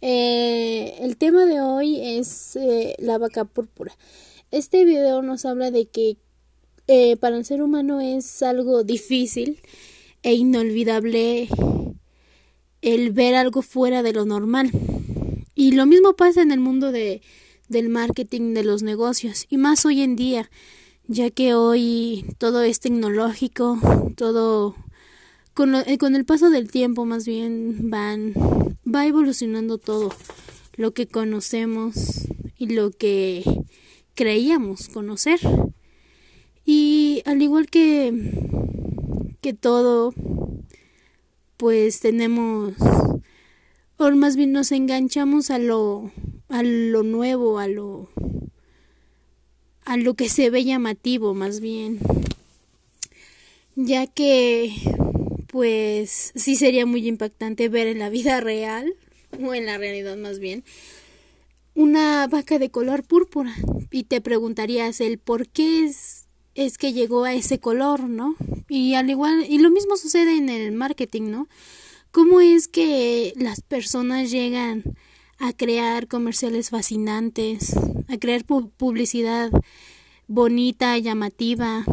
Eh, el tema de hoy es eh, la vaca púrpura. Este video nos habla de que eh, para el ser humano es algo difícil e inolvidable el ver algo fuera de lo normal. Y lo mismo pasa en el mundo de, del marketing, de los negocios, y más hoy en día, ya que hoy todo es tecnológico, todo con, eh, con el paso del tiempo más bien van va evolucionando todo lo que conocemos y lo que creíamos conocer. Y al igual que, que todo, pues tenemos, o más bien nos enganchamos a lo, a lo nuevo, a lo, a lo que se ve llamativo más bien. Ya que, pues, sí sería muy impactante ver en la vida real, o en la realidad más bien, una vaca de color púrpura. Y te preguntarías el por qué es es que llegó a ese color, ¿no? Y al igual, y lo mismo sucede en el marketing, ¿no? ¿Cómo es que las personas llegan a crear comerciales fascinantes, a crear publicidad bonita, llamativa,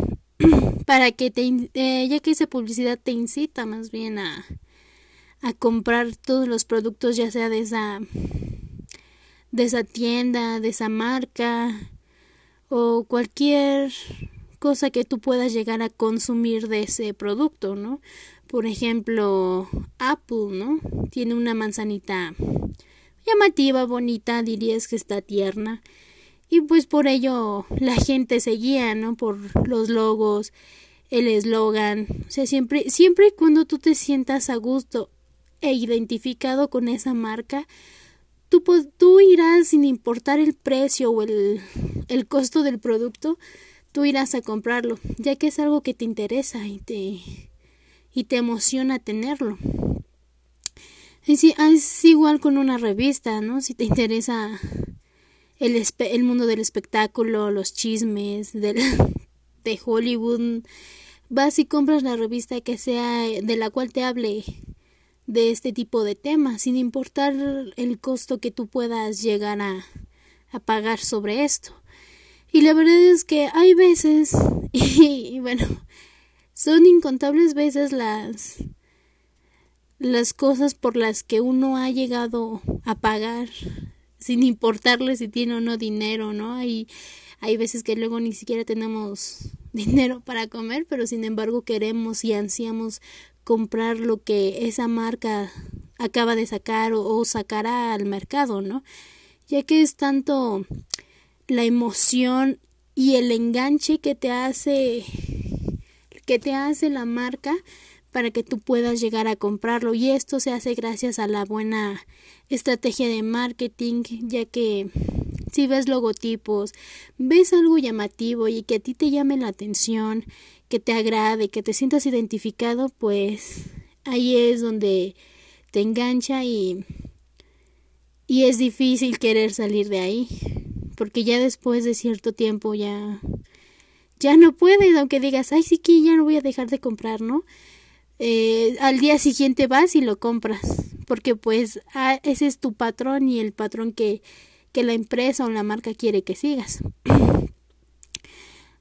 para que te, eh, ya que esa publicidad te incita más bien a, a comprar todos los productos, ya sea de esa, de esa tienda, de esa marca, o cualquier cosa que tú puedas llegar a consumir de ese producto, ¿no? Por ejemplo, Apple, ¿no? Tiene una manzanita llamativa, bonita, dirías que está tierna. Y pues por ello la gente seguía, ¿no? Por los logos, el eslogan. O sea, siempre, siempre y cuando tú te sientas a gusto e identificado con esa marca, tú, tú irás sin importar el precio o el, el costo del producto, tú irás a comprarlo, ya que es algo que te interesa y te, y te emociona tenerlo. Y si, es igual con una revista, ¿no? Si te interesa el, mundo del espectáculo, los chismes de Hollywood, vas y compras la revista que sea de la cual te hable de este tipo de temas, sin importar el costo que tú puedas llegar a, a pagar sobre esto. Y la verdad es que hay veces, y, bueno, son incontables veces las las cosas por las que uno ha llegado a pagar sin importarle si tiene o no dinero, ¿no? Hay, hay veces que luego ni siquiera tenemos dinero para comer, pero sin embargo queremos y ansiamos comprar lo que esa marca acaba de sacar o, o sacará al mercado, ¿no? Ya que es tanto la emoción y el enganche que te hace que te hace la marca para que tú puedas llegar a comprarlo y esto se hace gracias a la buena estrategia de marketing ya que si ves logotipos, ves algo llamativo y que a ti te llame la atención, que te agrade, que te sientas identificado, pues ahí es donde te engancha y y es difícil querer salir de ahí porque ya después de cierto tiempo ya ya no puedes, aunque digas, ay, sí que ya no voy a dejar de comprar, ¿no? Eh, al día siguiente vas y lo compras, porque pues ah, ese es tu patrón y el patrón que, que la empresa o la marca quiere que sigas.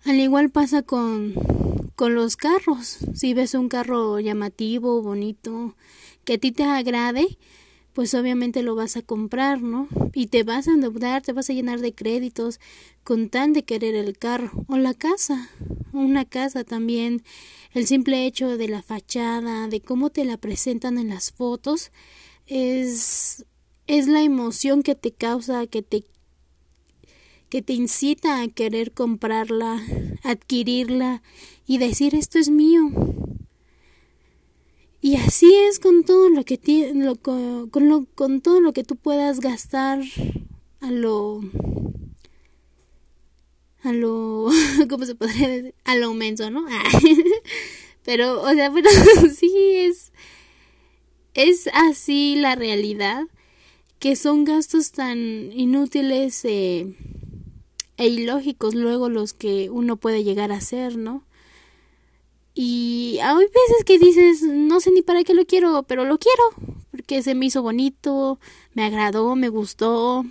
al igual pasa con, con los carros, si ves un carro llamativo, bonito, que a ti te agrade, pues obviamente lo vas a comprar, ¿no? Y te vas a endeudar, te vas a llenar de créditos con tal de querer el carro o la casa, una casa también, el simple hecho de la fachada, de cómo te la presentan en las fotos, es es la emoción que te causa, que te que te incita a querer comprarla, adquirirla y decir esto es mío, y así es con todo lo que lo, con, lo, con todo lo que tú puedas gastar a lo a lo cómo se podría decir a lo menso, ¿no? pero o sea, bueno, sí es es así la realidad que son gastos tan inútiles eh, e ilógicos luego los que uno puede llegar a hacer, ¿no? Y hay veces que dices, no sé ni para qué lo quiero, pero lo quiero, porque se me hizo bonito, me agradó, me gustó,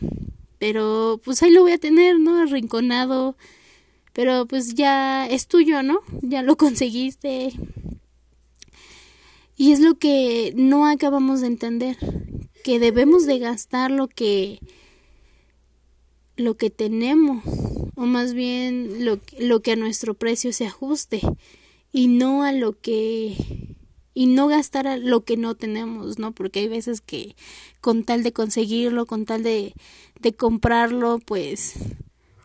pero pues ahí lo voy a tener, ¿no? Arrinconado, pero pues ya es tuyo, ¿no? Ya lo conseguiste. Y es lo que no acabamos de entender, que debemos de gastar lo que lo que tenemos o más bien lo, lo que a nuestro precio se ajuste y no a lo que y no gastar a lo que no tenemos, ¿no? Porque hay veces que con tal de conseguirlo, con tal de, de comprarlo, pues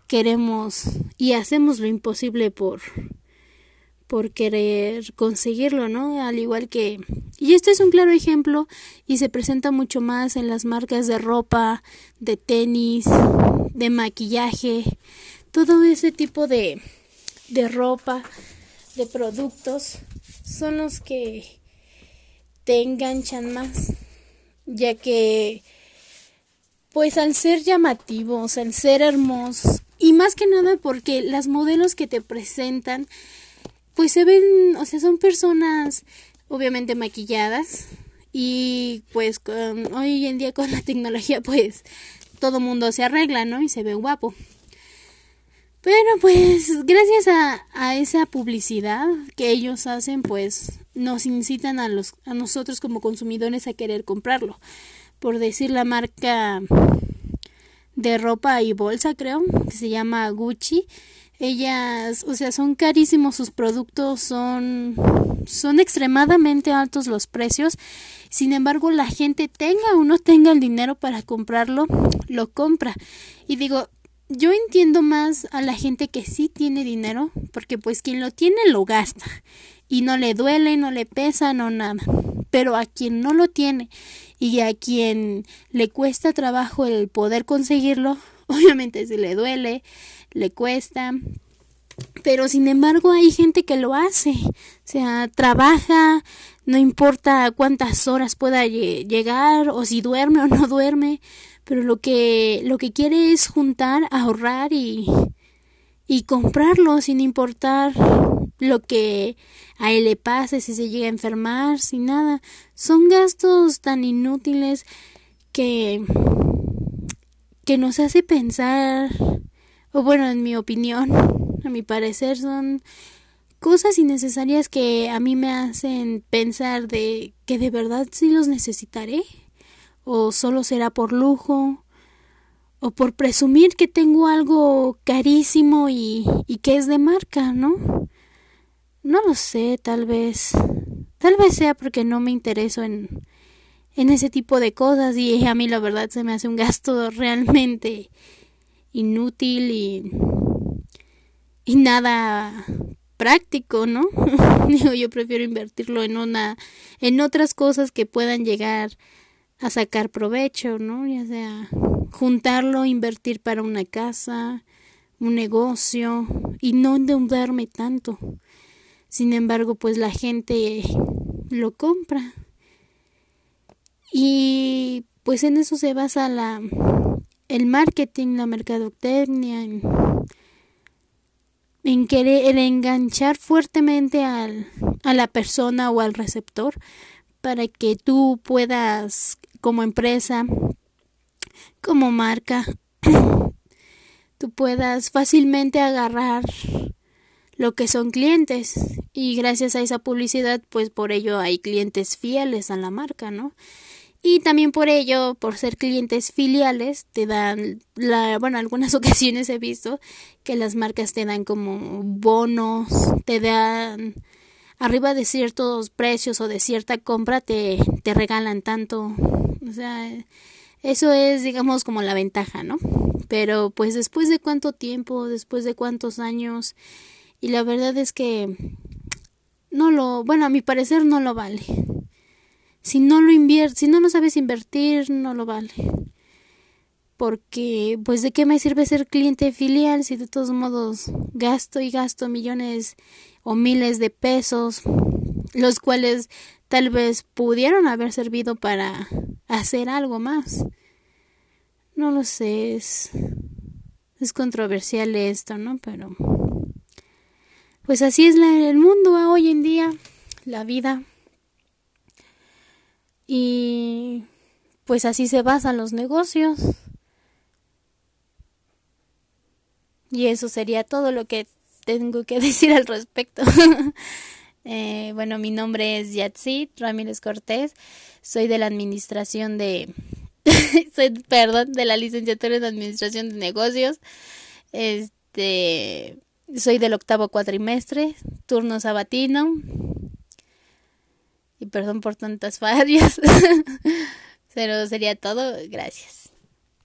queremos y hacemos lo imposible por por querer conseguirlo, ¿no? Al igual que y este es un claro ejemplo y se presenta mucho más en las marcas de ropa, de tenis, de maquillaje, todo ese tipo de de ropa, de productos son los que te enganchan más, ya que pues al ser llamativos, al ser hermosos y más que nada porque las modelos que te presentan pues se ven, o sea, son personas obviamente maquilladas y pues hoy en día con la tecnología pues todo mundo se arregla, ¿no? Y se ve guapo. Pero pues gracias a, a, esa publicidad que ellos hacen, pues nos incitan a, los, a nosotros como consumidores a querer comprarlo. Por decir la marca de ropa y bolsa, creo, que se llama Gucci. Ellas, o sea, son carísimos sus productos, son son extremadamente altos los precios. Sin embargo, la gente tenga o no tenga el dinero para comprarlo, lo compra. Y digo, yo entiendo más a la gente que sí tiene dinero, porque pues quien lo tiene lo gasta y no le duele, no le pesa, no nada. Pero a quien no lo tiene y a quien le cuesta trabajo el poder conseguirlo, obviamente se le duele, le cuesta. Pero sin embargo hay gente que lo hace, o sea, trabaja, no importa cuántas horas pueda llegar o si duerme o no duerme, pero lo que lo que quiere es juntar, ahorrar y y comprarlo sin importar lo que a él le pase, si se llega a enfermar, sin nada. Son gastos tan inútiles que que nos hace pensar o bueno, en mi opinión, a mi parecer son cosas innecesarias que a mí me hacen pensar de que de verdad sí los necesitaré o solo será por lujo o por presumir que tengo algo carísimo y, y que es de marca, ¿no? No lo sé, tal vez. Tal vez sea porque no me intereso en, en ese tipo de cosas y a mí la verdad se me hace un gasto realmente inútil y, y nada práctico, ¿no? Digo, yo prefiero invertirlo en una en otras cosas que puedan llegar a sacar provecho, ¿no? Ya sea juntarlo, invertir para una casa, un negocio y no endeudarme tanto. Sin embargo, pues la gente lo compra. Y pues en eso se basa la el marketing, la mercadotecnia, en, en querer enganchar fuertemente al, a la persona o al receptor para que tú puedas como empresa, como marca, tú puedas fácilmente agarrar lo que son clientes y gracias a esa publicidad pues por ello hay clientes fieles a la marca, ¿no? Y también por ello, por ser clientes filiales, te dan, la, bueno, algunas ocasiones he visto que las marcas te dan como bonos, te dan arriba de ciertos precios o de cierta compra te, te regalan tanto. O sea, eso es, digamos, como la ventaja, ¿no? Pero pues después de cuánto tiempo, después de cuántos años, y la verdad es que no lo, bueno, a mi parecer no lo vale. Si no lo inviertes, si no lo sabes invertir, no lo vale. Porque, pues, ¿de qué me sirve ser cliente filial si de todos modos gasto y gasto millones o miles de pesos, los cuales tal vez pudieron haber servido para hacer algo más. No lo sé, es, es controversial esto, ¿no? Pero pues así es la, el mundo a hoy en día, la vida. Y pues así se basan los negocios. Y eso sería todo lo que tengo que decir al respecto. eh, bueno, mi nombre es Yatsit Ramírez Cortés. Soy de la administración de... soy, perdón, de la licenciatura en administración de negocios. Este... Soy del octavo cuatrimestre, turno sabatino. Y perdón por tantas fallas. Pero sería todo. Gracias.